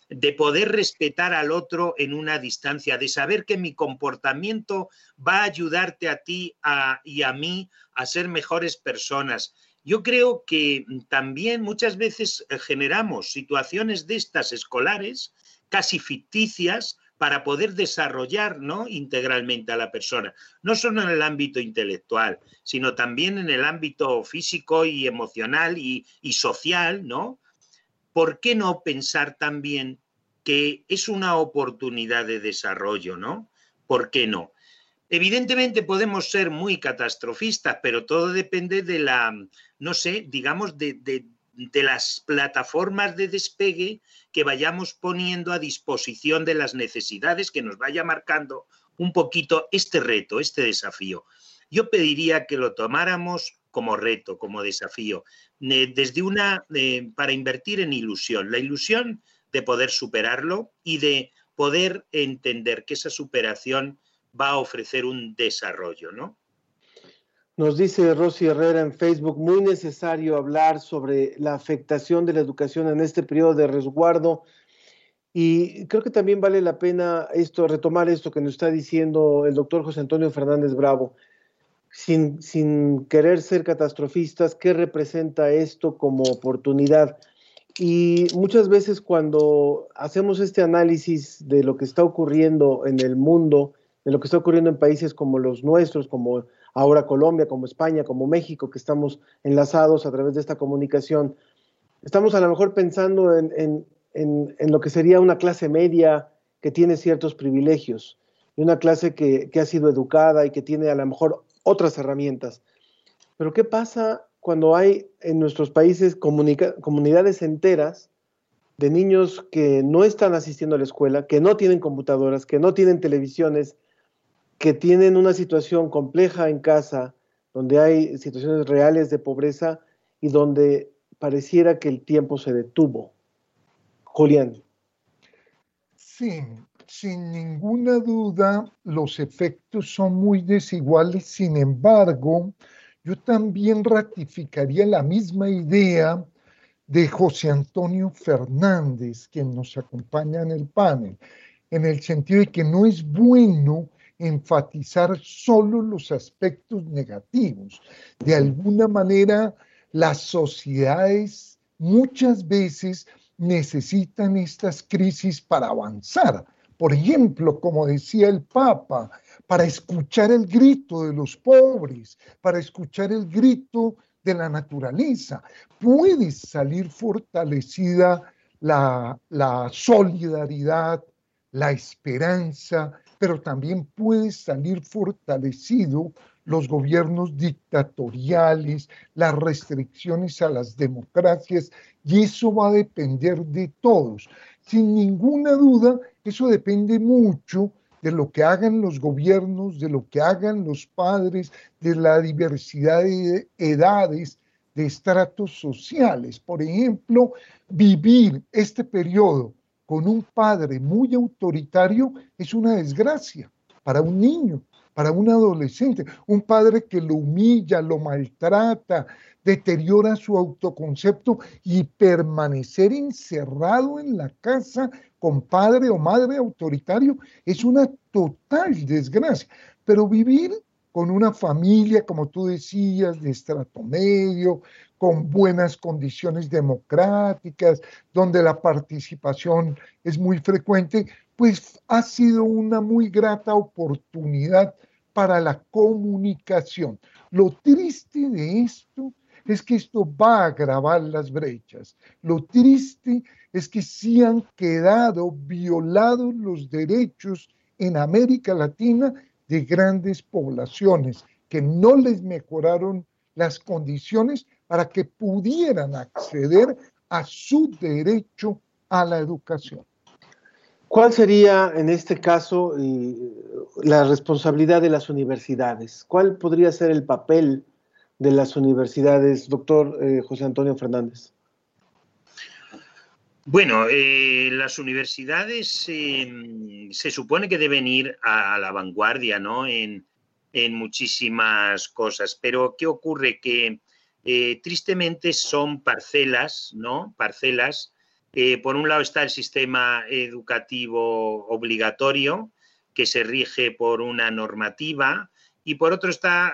J: de poder respetar al otro en una distancia, de saber que mi comportamiento va a ayudarte a ti y a mí a ser mejores personas. Yo creo que también muchas veces eh, generamos situaciones de estas escolares, casi ficticias, para poder desarrollar ¿no? integralmente a la persona, no solo en el ámbito intelectual, sino también en el ámbito físico y emocional y, y social, ¿no? ¿Por qué no pensar también que es una oportunidad de desarrollo, ¿no? ¿Por qué no? Evidentemente podemos ser muy catastrofistas, pero todo depende de la, no sé, digamos, de, de, las plataformas de despegue que vayamos poniendo a disposición de las necesidades que nos vaya marcando un poquito este reto, este desafío. Yo pediría que lo tomáramos como reto, como desafío, desde una, eh, para invertir en ilusión, la ilusión de poder superarlo y de poder entender que esa superación va a ofrecer un desarrollo, ¿no?
B: Nos dice Rosy Herrera en Facebook, muy necesario hablar sobre la afectación de la educación en este periodo de resguardo. Y creo que también vale la pena esto, retomar esto que nos está diciendo el doctor José Antonio Fernández Bravo sin, querer ser catastrofistas, ¿qué representa esto como oportunidad? Y muchas veces cuando hacemos este análisis de lo que está ocurriendo en el mundo, de lo que está ocurriendo en países como los nuestros, como ahora Colombia, como España, como México, que estamos enlazados a través de esta comunicación, estamos a lo mejor pensando en, lo que sería una clase media que tiene ciertos privilegios y una clase que, que ha sido educada y que tiene a lo mejor otras herramientas. Pero ¿qué pasa cuando hay en nuestros países comunidades enteras de niños que no están asistiendo a la escuela, que no tienen computadoras, que no tienen televisiones, que tienen una situación compleja en casa, donde hay situaciones reales de pobreza y donde pareciera que el tiempo se detuvo? Julián.
I: Sí, sin ninguna duda, los efectos son muy desiguales. Sin embargo, yo también ratificaría la misma idea de José Antonio Fernández, quien nos acompaña en el panel, en el sentido de que no es bueno enfatizar solo los aspectos negativos. De alguna manera, las sociedades muchas veces necesitan estas crisis para avanzar. Por ejemplo, como decía el Papa, para escuchar el grito de los pobres, para escuchar el grito de la naturaleza. Puede salir fortalecida la, la solidaridad, la esperanza, pero también puede salir fortalecido los gobiernos dictatoriales, las restricciones a las democracias, y eso va a depender de todos. Sin ninguna duda, eso depende mucho de lo que hagan los gobiernos, de lo que hagan los padres, de la diversidad de edades, de estratos sociales. Por ejemplo, vivir este periodo con un padre muy autoritario es una desgracia para un niño, para un adolescente, un padre que lo humilla, lo maltrata, deteriora su autoconcepto y permanecer encerrado en la casa con padre o madre autoritario es una total desgracia. Pero vivir con una familia, como tú decías, de estrato medio, con buenas condiciones democráticas, donde la participación es muy frecuente, pues ha sido una muy grata oportunidad para la comunicación. Lo triste de esto es que esto va a agravar las brechas. Lo triste es que sí han quedado violados los derechos en América Latina de grandes poblaciones que no les mejoraron las condiciones para que pudieran acceder a su derecho a la educación.
B: ¿Cuál sería en este caso la responsabilidad de las universidades? ¿Cuál podría ser el papel de las universidades, doctor eh, José Antonio Fernández?
J: Bueno, eh, las universidades em, se supone que deben ir a la vanguardia, ¿no? En, muchísimas cosas. Pero ¿qué ocurre? Que eh, tristemente son parcelas, ¿no? Parcelas. Por un lado está el sistema educativo obligatorio, que se rige por una normativa, y por otro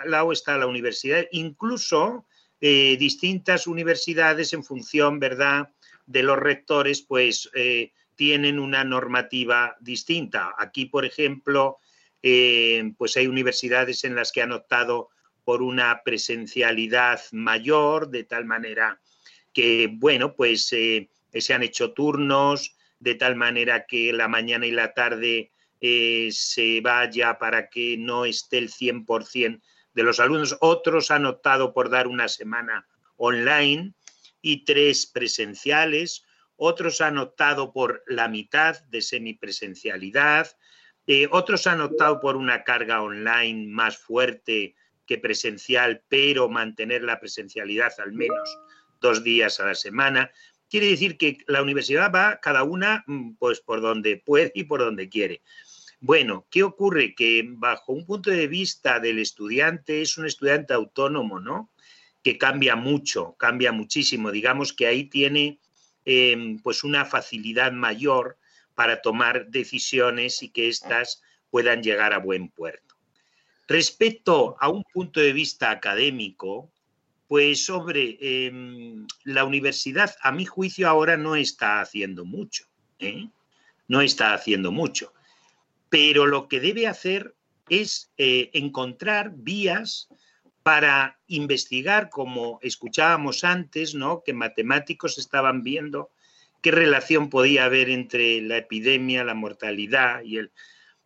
J: lado está la universidad, incluso eh, distintas universidades en función, ¿verdad?, de los rectores, pues eh, tienen una normativa distinta. Aquí, por ejemplo, eh, pues hay universidades en las que han optado por una presencialidad mayor, de tal manera que, bueno, pues se han hecho turnos, de tal manera que la mañana y la tarde eh, se vaya para que no esté el 100% de los alumnos. Otros han optado por dar una semana online y tres presenciales. Otros han optado por la mitad de semipresencialidad. Eh, otros han optado por una carga online más fuerte que presencial, pero mantener la presencialidad al menos dos días a la semana. Quiere decir que la universidad va cada una mm, pues por donde puede y por donde quiere. Bueno, ¿qué ocurre? Que bajo un punto de vista del estudiante es un estudiante autónomo, ¿no? Que cambia mucho, cambia muchísimo. Digamos que ahí tiene em, pues una facilidad mayor para tomar decisiones y que éstas puedan llegar a buen puerto. Respecto a un punto de vista académico, pues sobre em, la universidad, a mi juicio ahora no está haciendo mucho, ¿eh? no está haciendo mucho pero lo que debe hacer es eh, encontrar vías para investigar, como escuchábamos antes, ¿no? que matemáticos estaban viendo qué relación podía haber entre la epidemia, la mortalidad y el,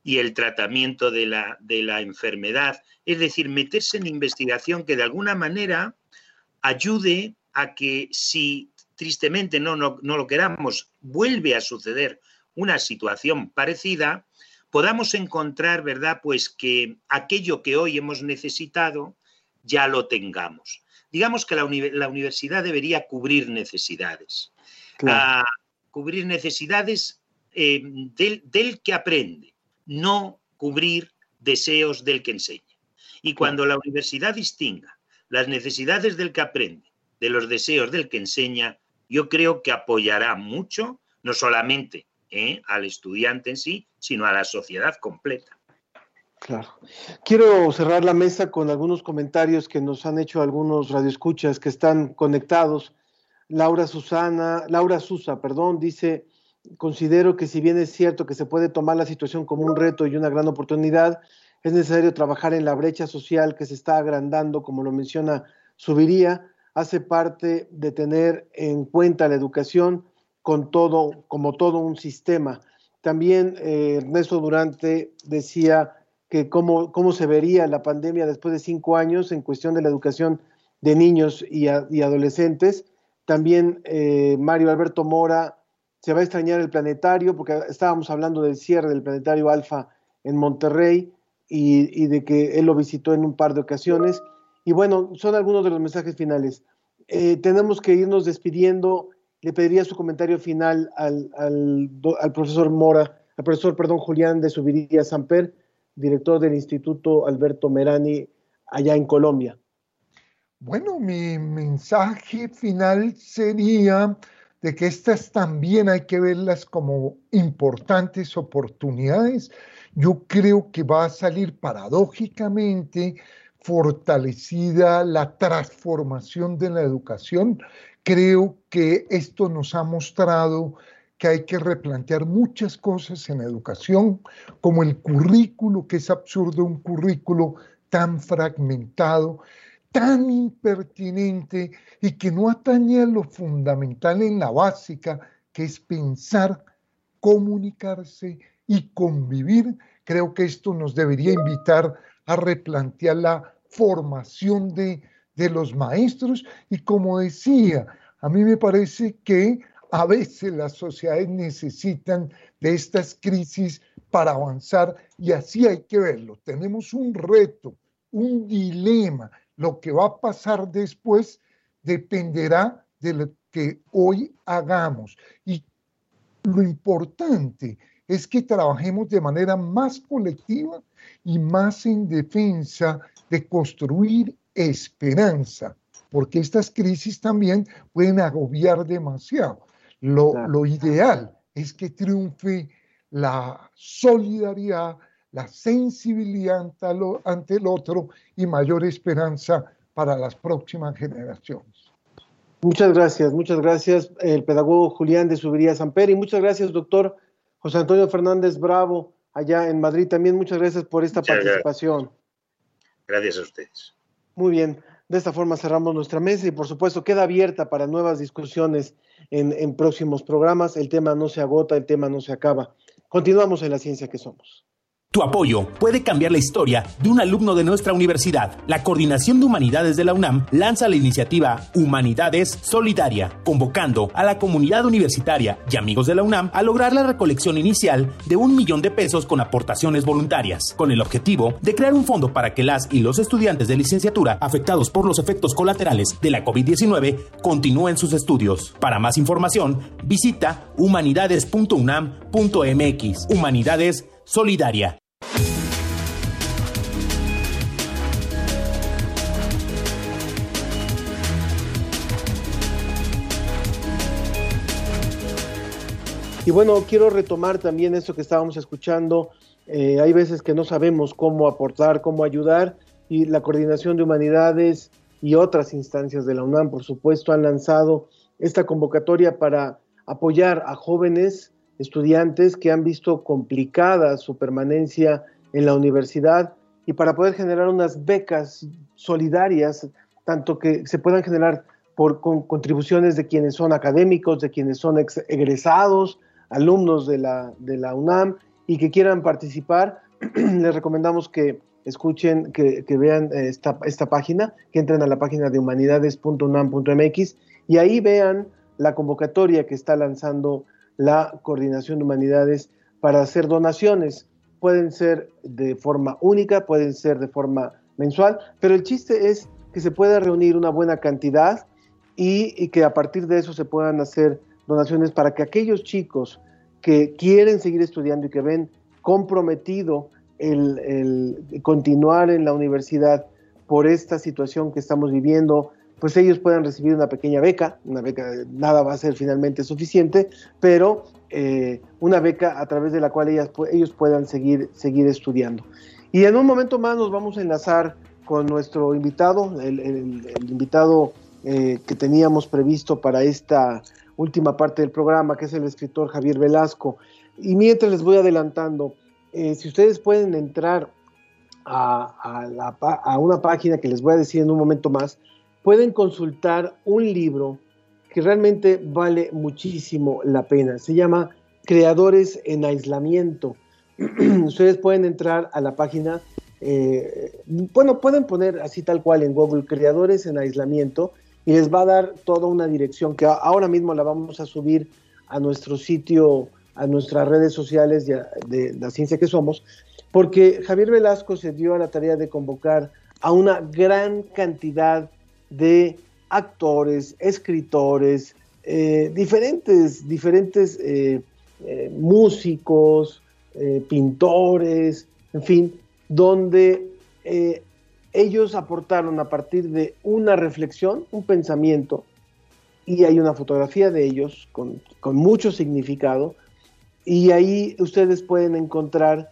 J: y el tratamiento de la, de la enfermedad. Es decir, meterse en investigación que de alguna manera ayude a que si tristemente no, no, no lo queramos, vuelve a suceder una situación parecida, podamos encontrar, ¿verdad? Pues que aquello que hoy hemos necesitado ya lo tengamos. Digamos que la, universidad debería cubrir necesidades. Ah, cubrir necesidades eh, del, del, que aprende, no cubrir deseos del que enseña. Y cuando la universidad distinga las necesidades del que aprende de los deseos del que enseña, yo creo que apoyará mucho, no solamente ¿eh? al estudiante en sí, sino a la sociedad completa.
B: Claro. Quiero cerrar la mesa con algunos comentarios que nos han hecho algunos radioescuchas que están conectados Laura Susana, Laura Susa, perdón, dice, considero que si bien es cierto que se puede tomar la situación como un reto y una gran oportunidad, es necesario trabajar en la brecha social que se está agrandando, como lo menciona Subiría, hace parte de tener en cuenta la educación con todo, como todo un sistema. También eh, Ernesto Durante decía que cómo, cómo se vería la pandemia después de cinco años en cuestión de la educación de niños y, adolescentes. También eh, Mario Alberto Mora se va a extrañar el planetario, porque estábamos hablando del cierre del planetario Alfa en Monterrey y, de que él lo visitó en un par de ocasiones. Y bueno, son algunos de los mensajes finales. Eh, tenemos que irnos despidiendo. Le pediría su comentario final al, al, profesor Mora, al profesor, perdón, Julián de Subiría Samper, director del Instituto Alberto Merani, allá en Colombia.
I: Bueno, mi mensaje final sería de que estas también hay que verlas como importantes oportunidades. Yo creo que va a salir paradójicamente fortalecida la transformación de la educación. Creo que esto nos ha mostrado que hay que replantear muchas cosas en educación, como el currículo, que es absurdo un currículo tan fragmentado, tan impertinente y que no atañe a lo fundamental en la básica, que es pensar, comunicarse y convivir. Creo que esto nos debería invitar a replantear la formación de, de los maestros y como decía, a mí me parece que a veces las sociedades necesitan de estas crisis para avanzar y así hay que verlo. Tenemos un reto, un dilema. Lo que va a pasar después dependerá de lo que hoy hagamos. Y lo importante es que trabajemos de manera más colectiva y más en defensa de construir esperanza, porque estas crisis también pueden agobiar demasiado. Lo, ideal es que triunfe la solidaridad, la sensibilidad ante, el otro y mayor esperanza para las próximas generaciones.
B: Muchas gracias, muchas gracias, el pedagogo Julián de Subiría Samper y muchas gracias, doctor José Antonio Fernández Bravo, allá en Madrid. También muchas gracias por esta participación.
J: Gracias a ustedes.
B: Muy bien, de esta forma cerramos nuestra mesa y por supuesto queda abierta para nuevas discusiones en, próximos programas. El tema no se agota, el tema no se acaba. Continuamos en la ciencia que somos.
K: Tu apoyo puede cambiar la historia de un alumno de nuestra universidad. La Coordinación de Humanidades de la UNAM lanza la iniciativa Humanidades Solidaria, convocando a la comunidad universitaria y amigos de la UNAM a lograr la recolección inicial de un millón de pesos con aportaciones voluntarias, con el objetivo de crear un fondo para que las y los estudiantes de licenciatura afectados por los efectos colaterales de la COVID-19 continúen sus estudios. Para más información, visita humanidades.unam.mx. Humanidades solidaria.
B: Y bueno, quiero retomar también esto que estábamos escuchando. Eh, hay veces que no sabemos cómo aportar, cómo ayudar, y la Coordinación de Humanidades y otras instancias de la UNAM, por supuesto, han lanzado esta convocatoria para apoyar a jóvenes estudiantes que han visto complicada su permanencia en la universidad y para poder generar unas becas solidarias, tanto que se puedan generar por contribuciones de quienes son académicos, de quienes son egresados, alumnos de la, de la UNAM y que quieran participar, les recomendamos que escuchen, que, vean esta, esta, página, que entren a la página de humanidades.unam.mx y ahí vean la convocatoria que está lanzando la Coordinación de Humanidades para hacer donaciones. Pueden ser de forma única, pueden ser de forma mensual, pero el chiste es que se pueda reunir una buena cantidad y, que a partir de eso se puedan hacer donaciones para que aquellos chicos que quieren seguir estudiando y que ven comprometido el, continuar en la universidad por esta situación que estamos viviendo, pues ellos puedan recibir una pequeña beca, una beca, nada va a ser finalmente suficiente, pero eh, una beca a través de la cual ellos puedan seguir, seguir estudiando. Y en un momento más nos vamos a enlazar con nuestro invitado, el, invitado eh, que teníamos previsto para esta última parte del programa, que es el escritor Javier Velasco. Y mientras les voy adelantando, eh, si ustedes pueden entrar a, a, una página que les voy a decir en un momento más, pueden consultar un libro que realmente vale muchísimo la pena. Se llama Creadores en Aislamiento. ustedes pueden entrar a la página, eh, bueno, pueden poner así tal cual en Google, Creadores en Aislamiento, y les va a dar toda una dirección que ahora mismo la vamos a subir a nuestro sitio, a nuestras redes sociales de, de la ciencia que somos, porque Javier Velasco se dio a la tarea de convocar a una gran cantidad de actores, escritores, eh, diferentes, diferentes eh, eh, músicos, pintores, en fin, donde ellos aportaron a partir de una reflexión, un pensamiento, y hay una fotografía de ellos con, con mucho significado, y ahí ustedes pueden encontrar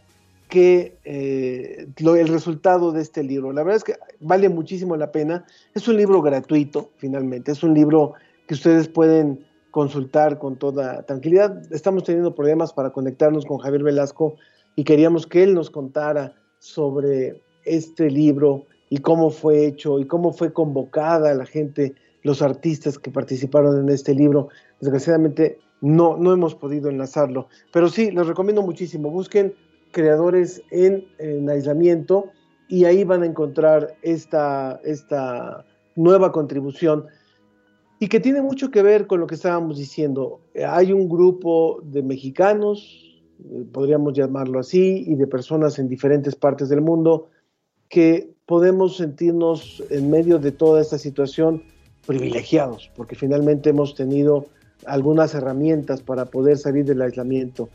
B: que eh, el resultado de este libro. La verdad es que vale muchísimo la pena. Es un libro gratuito, finalmente. Es un libro que ustedes pueden consultar con toda tranquilidad. Estamos teniendo problemas para conectarnos con Javier Velasco y queríamos que él nos contara sobre este libro y cómo fue hecho y cómo fue convocada la gente, los artistas que participaron en este libro. Desgraciadamente no, no hemos podido enlazarlo, pero sí, les recomiendo muchísimo. Busquen creadores en, aislamiento y ahí van a encontrar esta, esta nueva contribución y que tiene mucho que ver con lo que estábamos diciendo. Hay un grupo de mexicanos, eh, podríamos llamarlo así, y de personas en diferentes partes del mundo que podemos sentirnos en medio de toda esta situación privilegiados, porque finalmente hemos tenido algunas herramientas para poder salir del aislamiento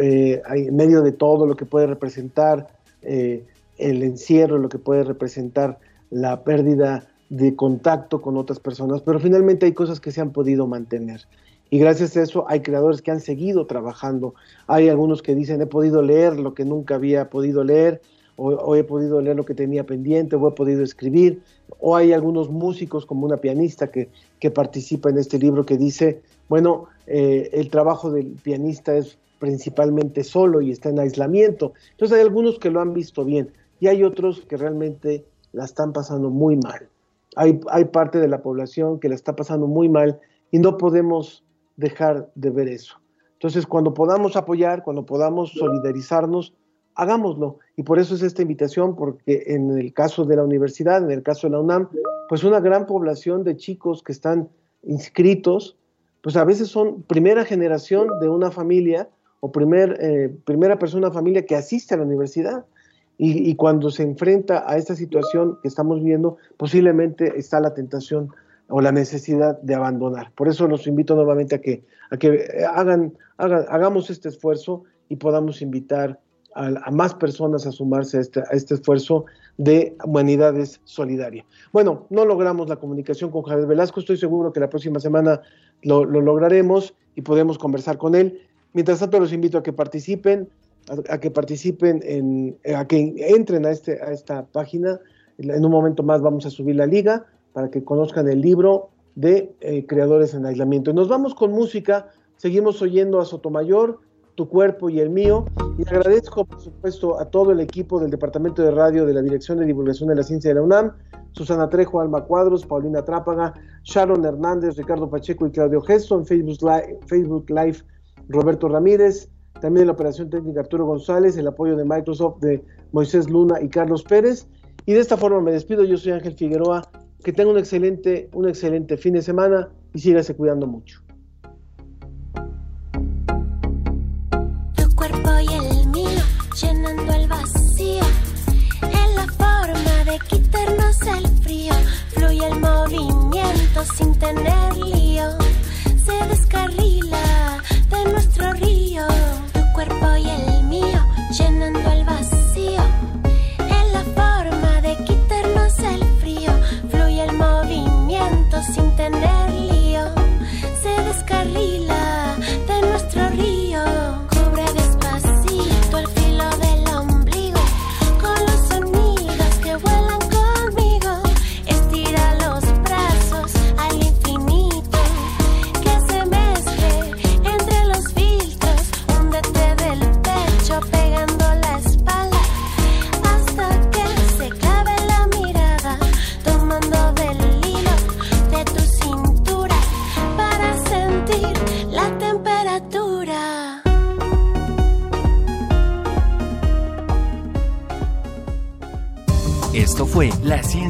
B: eh, en medio de todo lo que puede representar eh, el encierro, lo que puede representar la pérdida de contacto con otras personas, pero finalmente hay cosas que se han podido mantener. Y gracias a eso hay creadores que han seguido trabajando. Hay algunos que dicen, he podido leer lo que nunca había podido leer, o, he podido leer lo que tenía pendiente, o he podido escribir. O hay algunos músicos, como una pianista que, que participa en este libro, que dice, bueno, eh, el trabajo del pianista es principalmente solo y está en aislamiento. Entonces hay algunos que lo han visto bien y hay otros que realmente la están pasando muy mal. Hay, hay parte de la población que la está pasando muy mal y no podemos dejar de ver eso. Entonces, cuando podamos apoyar, cuando podamos solidarizarnos, hagámoslo. Y por eso es esta invitación, porque en el caso de la universidad, en el caso de la UNAM, pues una gran población de chicos que están inscritos, pues a veces son primera generación de una familia o eh, primera persona familia que asiste a la universidad. Y, cuando se enfrenta a esta situación que estamos viendo, posiblemente está la tentación o la necesidad de abandonar. Por eso los invito nuevamente a que, a que hagan, hagamos este esfuerzo y podamos invitar a, más personas a sumarse a este, a este, esfuerzo de humanidades solidaria. Bueno, no logramos la comunicación con Javier Velasco, estoy seguro que la próxima semana lo, lo lograremos y podemos conversar con él. Mientras tanto, los invito a que participen, a, que participen, en, a que entren a, este, a esta página. En un momento más vamos a subir la liga para que conozcan el libro de eh, Creadores en Aislamiento. nos vamos con música, seguimos oyendo a Sotomayor, Tu Cuerpo y el Mío, y agradezco, por supuesto, a todo el equipo del Departamento de Radio de la Dirección de Divulgación de la Ciencia de la UNAM, Susana Trejo, Alma Cuadros, Paulina Trápaga, Sharon Hernández, Ricardo Pacheco y Claudio Gesto en Facebook Live, Facebook Live Roberto Ramírez, también la operación técnica Arturo González, el apoyo de Microsoft de Moisés Luna y Carlos Pérez. Y de esta forma me despido, yo soy Ángel Figueroa, que tenga un excelente, un excelente fin de semana y sígase cuidando mucho.
A: Llenando el vacío, la forma de quitarnos el frío, fluye el movimiento sin tener lío, se descarrila nuestro río, tu cuerpo y el mío, llenando el vacío.